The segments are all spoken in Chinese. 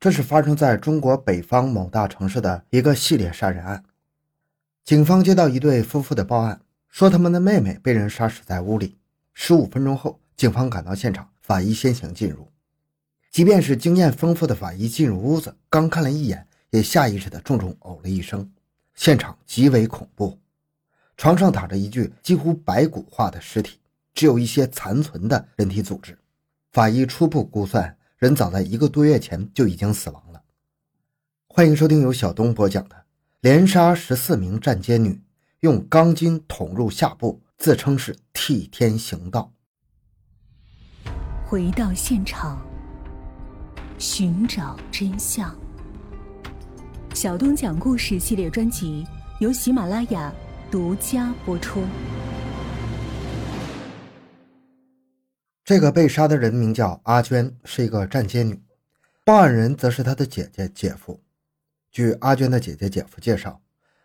这是发生在中国北方某大城市的一个系列杀人案。警方接到一对夫妇的报案，说他们的妹妹被人杀死在屋里。十五分钟后，警方赶到现场，法医先行进入。即便是经验丰富的法医进入屋子，刚看了一眼，也下意识地重重呕了一声。现场极为恐怖，床上躺着一具几乎白骨化的尸体，只有一些残存的人体组织。法医初步估算，人早在一个多月前就已经死亡了。欢迎收听由小东播讲的《连杀十四名站街女，用钢筋捅入下部，自称是替天行道》。回到现场。寻找真相。小东讲故事系列专辑由喜马拉雅独家播出。这个被杀的人名叫阿娟，是一个站街女。报案人则是她的姐姐、姐夫。据阿娟的姐姐、姐夫介绍，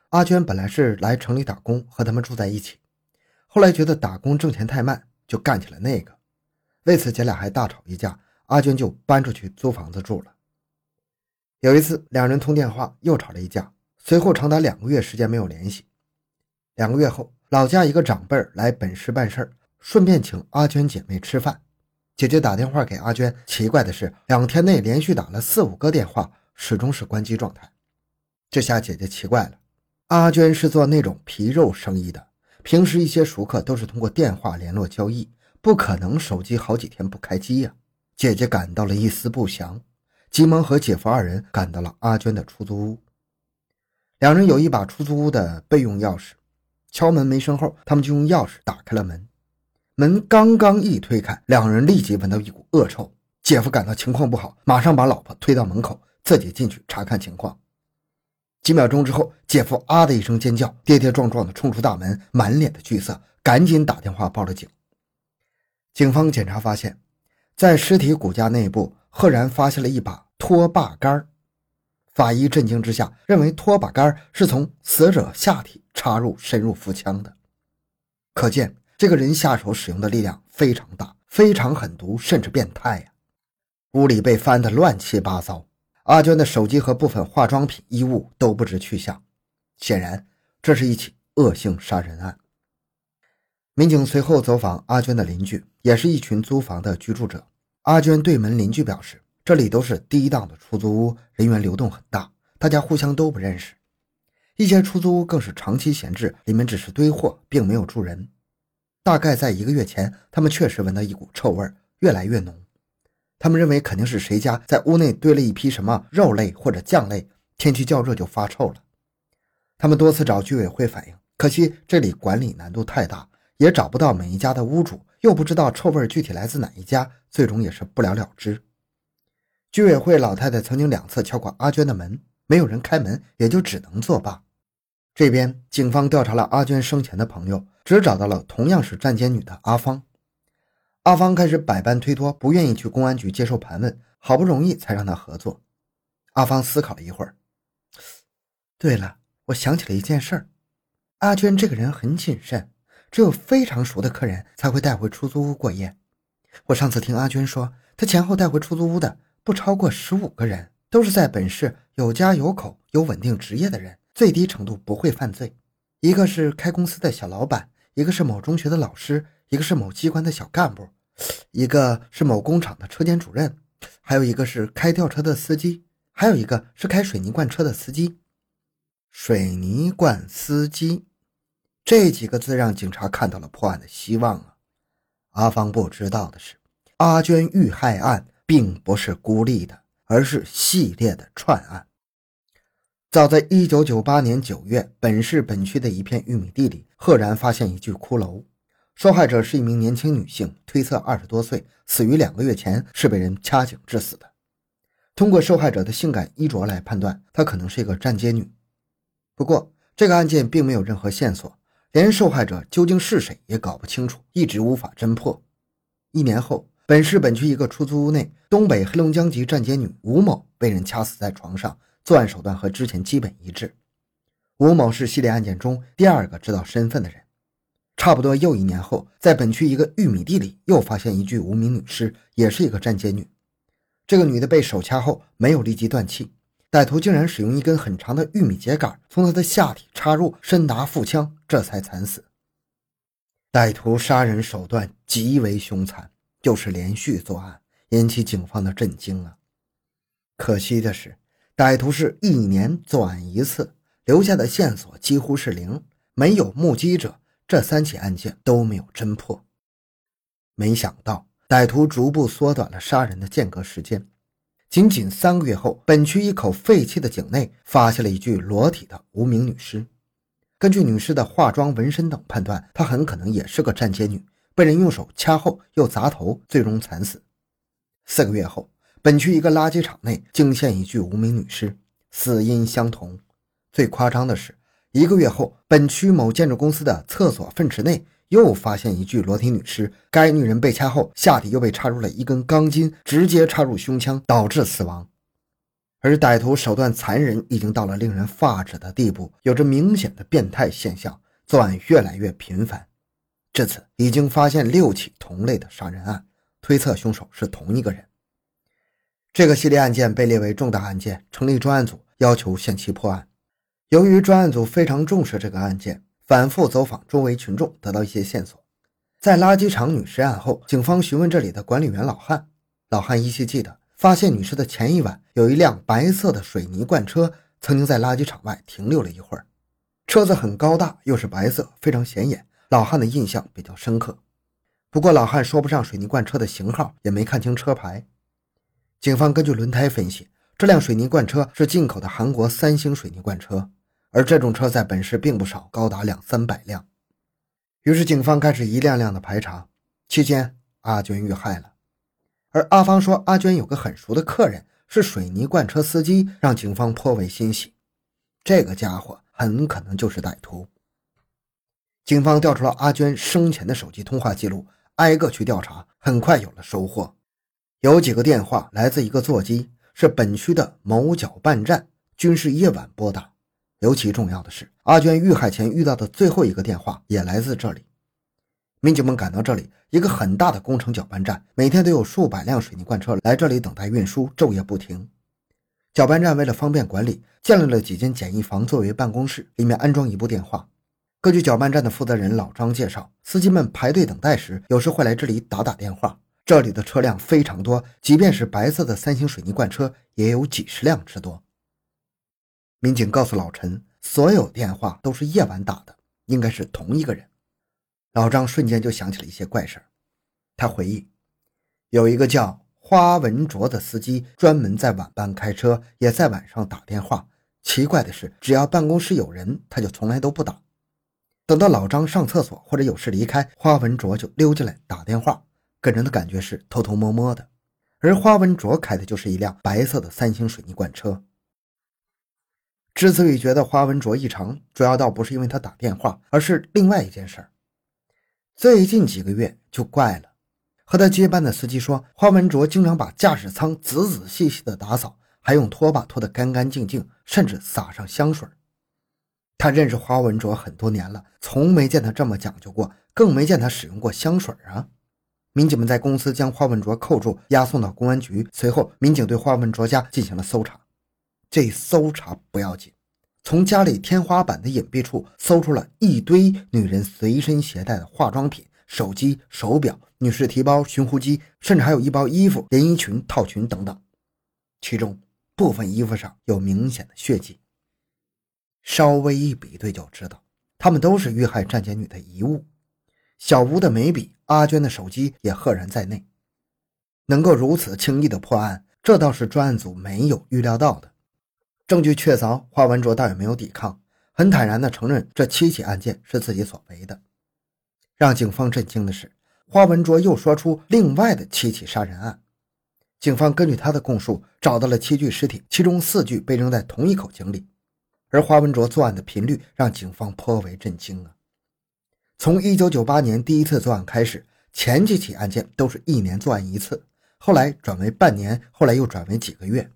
阿娟本来是来城里打工，和他们住在一起。后来觉得打工挣钱太慢，就干起了那个。为此，姐俩还大吵一架。阿娟就搬出去租房子住了。有一次，两人通电话又吵了一架，随后长达两个月时间没有联系。两个月后，老家一个长辈来本市办事儿，顺便请阿娟姐妹吃饭。姐姐打电话给阿娟，奇怪的是，两天内连续打了四五个电话，始终是关机状态。这下姐姐奇怪了，阿娟是做那种皮肉生意的，平时一些熟客都是通过电话联络交易，不可能手机好几天不开机呀。姐姐感到了一丝不祥，急忙和姐夫二人赶到了阿娟的出租屋。两人有一把出租屋的备用钥匙，敲门没声后，他们就用钥匙打开了门。门刚刚一推开，两人立即闻到一股恶臭。姐夫感到情况不好，马上把老婆推到门口，自己进去查看情况。几秒钟之后，姐夫啊的一声尖叫，跌跌撞撞地冲出大门，满脸的惧色，赶紧打电话报了警。警方检查发现。在尸体骨架内部，赫然发现了一把拖把杆法医震惊之下，认为拖把杆是从死者下体插入，深入腹腔的。可见这个人下手使用的力量非常大，非常狠毒，甚至变态呀！屋里被翻得乱七八糟，阿娟的手机和部分化妆品、衣物都不知去向。显然，这是一起恶性杀人案。民警随后走访阿娟的邻居，也是一群租房的居住者。阿娟对门邻居表示，这里都是低档的出租屋，人员流动很大，大家互相都不认识。一些出租屋更是长期闲置，里面只是堆货，并没有住人。大概在一个月前，他们确实闻到一股臭味，越来越浓。他们认为肯定是谁家在屋内堆了一批什么肉类或者酱类，天气较热就发臭了。他们多次找居委会反映，可惜这里管理难度太大。也找不到每一家的屋主，又不知道臭味具体来自哪一家，最终也是不了了之。居委会老太太曾经两次敲过阿娟的门，没有人开门，也就只能作罢。这边警方调查了阿娟生前的朋友，只找到了同样是站街女的阿芳。阿芳开始百般推脱，不愿意去公安局接受盘问，好不容易才让她合作。阿芳思考了一会儿，对了，我想起了一件事儿，阿娟这个人很谨慎。只有非常熟的客人才会带回出租屋过夜。我上次听阿娟说，她前后带回出租屋的不超过十五个人，都是在本市有家有口、有稳定职业的人，最低程度不会犯罪。一个是开公司的小老板，一个是某中学的老师，一个是某机关的小干部，一个是某工厂的车间主任，还有一个是开吊车的司机，还有一个是开水泥罐车的司机。水泥罐司机。这几个字让警察看到了破案的希望啊！阿芳不知道的是，阿娟遇害案并不是孤立的，而是系列的串案。早在1998年9月，本市本区的一片玉米地里，赫然发现一具骷髅。受害者是一名年轻女性，推测二十多岁，死于两个月前，是被人掐颈致死的。通过受害者的性感衣着来判断，她可能是一个站街女。不过，这个案件并没有任何线索。连受害者究竟是谁也搞不清楚，一直无法侦破。一年后，本市本区一个出租屋内，东北黑龙江籍站街女吴某被人掐死在床上，作案手段和之前基本一致。吴某是系列案件中第二个知道身份的人。差不多又一年后，在本区一个玉米地里又发现一具无名女尸，也是一个站街女。这个女的被手掐后没有立即断气，歹徒竟然使用一根很长的玉米秸秆从她的下体插入，深达腹腔，这才惨死。歹徒杀人手段极为凶残，又是连续作案，引起警方的震惊啊！可惜的是，歹徒是一年作案一次，留下的线索几乎是零，没有目击者，这三起案件都没有侦破。没想到。歹徒逐步缩短了杀人的间隔时间，仅仅三个月后，本区一口废弃的井内发现了一具裸体的无名女尸。根据女尸的化妆、纹身等判断，她很可能也是个站街女，被人用手掐后又砸头，最终惨死。四个月后，本区一个垃圾场内惊现一具无名女尸，死因相同。最夸张的是，一个月后，本区某建筑公司的厕所粪池内。又发现一具裸体女尸，该女人被掐后，下体又被插入了一根钢筋，直接插入胸腔，导致死亡。而歹徒手段残忍，已经到了令人发指的地步，有着明显的变态现象，作案越来越频繁。至此，已经发现六起同类的杀人案，推测凶手是同一个人。这个系列案件被列为重大案件，成立专案组，要求限期破案。由于专案组非常重视这个案件。反复走访周围群众，得到一些线索。在垃圾场女尸案后，警方询问这里的管理员老汉，老汉依稀记得，发现女尸的前一晚，有一辆白色的水泥罐车曾经在垃圾场外停留了一会儿。车子很高大，又是白色，非常显眼。老汉的印象比较深刻。不过老汉说不上水泥罐车的型号，也没看清车牌。警方根据轮胎分析，这辆水泥罐车是进口的韩国三星水泥罐车。而这种车在本市并不少，高达两三百辆。于是警方开始一辆辆的排查。期间，阿娟遇害了。而阿芳说，阿娟有个很熟的客人是水泥罐车司机，让警方颇为欣喜。这个家伙很可能就是歹徒。警方调出了阿娟生前的手机通话记录，挨个去调查，很快有了收获。有几个电话来自一个座机，是本区的某搅拌站，均是夜晚拨打。尤其重要的是，阿娟遇害前遇到的最后一个电话也来自这里。民警们赶到这里，一个很大的工程搅拌站，每天都有数百辆水泥罐车来这里等待运输，昼夜不停。搅拌站为了方便管理，建立了几间简易房作为办公室，里面安装一部电话。根据搅拌站的负责人老张介绍，司机们排队等待时，有时会来这里打打电话。这里的车辆非常多，即便是白色的三星水泥罐车，也有几十辆之多。民警告诉老陈，所有电话都是夜晚打的，应该是同一个人。老张瞬间就想起了一些怪事他回忆，有一个叫花文卓的司机，专门在晚班开车，也在晚上打电话。奇怪的是，只要办公室有人，他就从来都不打。等到老张上厕所或者有事离开，花文卓就溜进来打电话，给人的感觉是偷偷摸摸的。而花文卓开的就是一辆白色的三星水泥罐车。之所以觉得花文卓异常，主要倒不是因为他打电话，而是另外一件事儿。最近几个月就怪了，和他接班的司机说，花文卓经常把驾驶舱仔仔细细的打扫，还用拖把拖得干干净净，甚至撒上香水。他认识花文卓很多年了，从没见他这么讲究过，更没见他使用过香水啊！民警们在公司将花文卓扣住，押送到公安局。随后，民警对花文卓家进行了搜查。这搜查不要紧，从家里天花板的隐蔽处搜出了一堆女人随身携带的化妆品、手机、手表、女士提包、寻呼机，甚至还有一包衣服、连衣裙、套裙等等。其中部分衣服上有明显的血迹，稍微一比对就知道，她们都是遇害站街女的遗物。小吴的眉笔、阿娟的手机也赫然在内。能够如此轻易的破案，这倒是专案组没有预料到的。证据确凿，花文卓倒也没有抵抗，很坦然地承认这七起案件是自己所为的。让警方震惊的是，花文卓又说出另外的七起杀人案。警方根据他的供述，找到了七具尸体，其中四具被扔在同一口井里。而花文卓作案的频率让警方颇为震惊啊！从1998年第一次作案开始，前几起案件都是一年作案一次，后来转为半年，后来又转为几个月。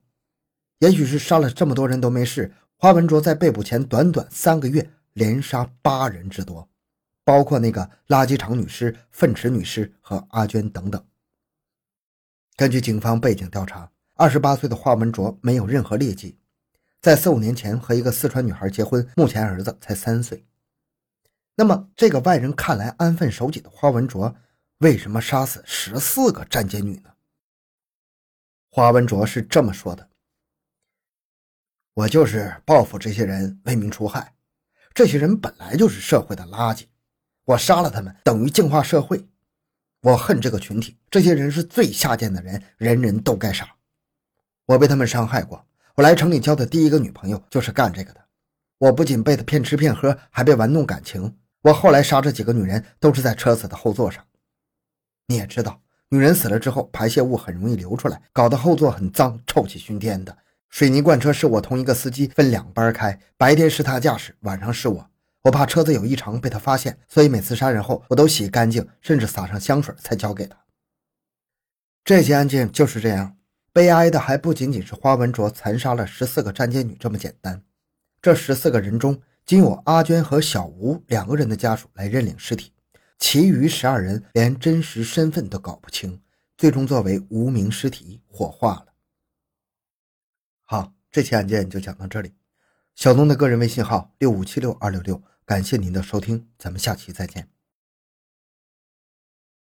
也许是杀了这么多人都没事，花文卓在被捕前短短三个月连杀八人之多，包括那个垃圾场女尸、粪池女尸和阿娟等等。根据警方背景调查，二十八岁的华文卓没有任何劣迹，在四五年前和一个四川女孩结婚，目前儿子才三岁。那么，这个外人看来安分守己的花文卓，为什么杀死十四个站街女呢？花文卓是这么说的：“我就是报复这些人，为民除害。这些人本来就是社会的垃圾，我杀了他们，等于净化社会。我恨这个群体，这些人是最下贱的人，人人都该杀。”我被他们伤害过。我来城里交的第一个女朋友就是干这个的。我不仅被他骗吃骗喝，还被玩弄感情。我后来杀这几个女人，都是在车子的后座上。你也知道，女人死了之后，排泄物很容易流出来，搞得后座很脏，臭气熏天的。水泥罐车是我同一个司机分两班开，白天是他驾驶，晚上是我。我怕车子有异常被他发现，所以每次杀人后，我都洗干净，甚至撒上香水才交给他。这起案件就是这样。悲哀的还不仅仅是花文卓残杀了十四个站街女这么简单，这十四个人中仅有阿娟和小吴两个人的家属来认领尸体，其余十二人连真实身份都搞不清，最终作为无名尸体火化了。好，这起案件就讲到这里。小东的个人微信号六五七六二六六，感谢您的收听，咱们下期再见。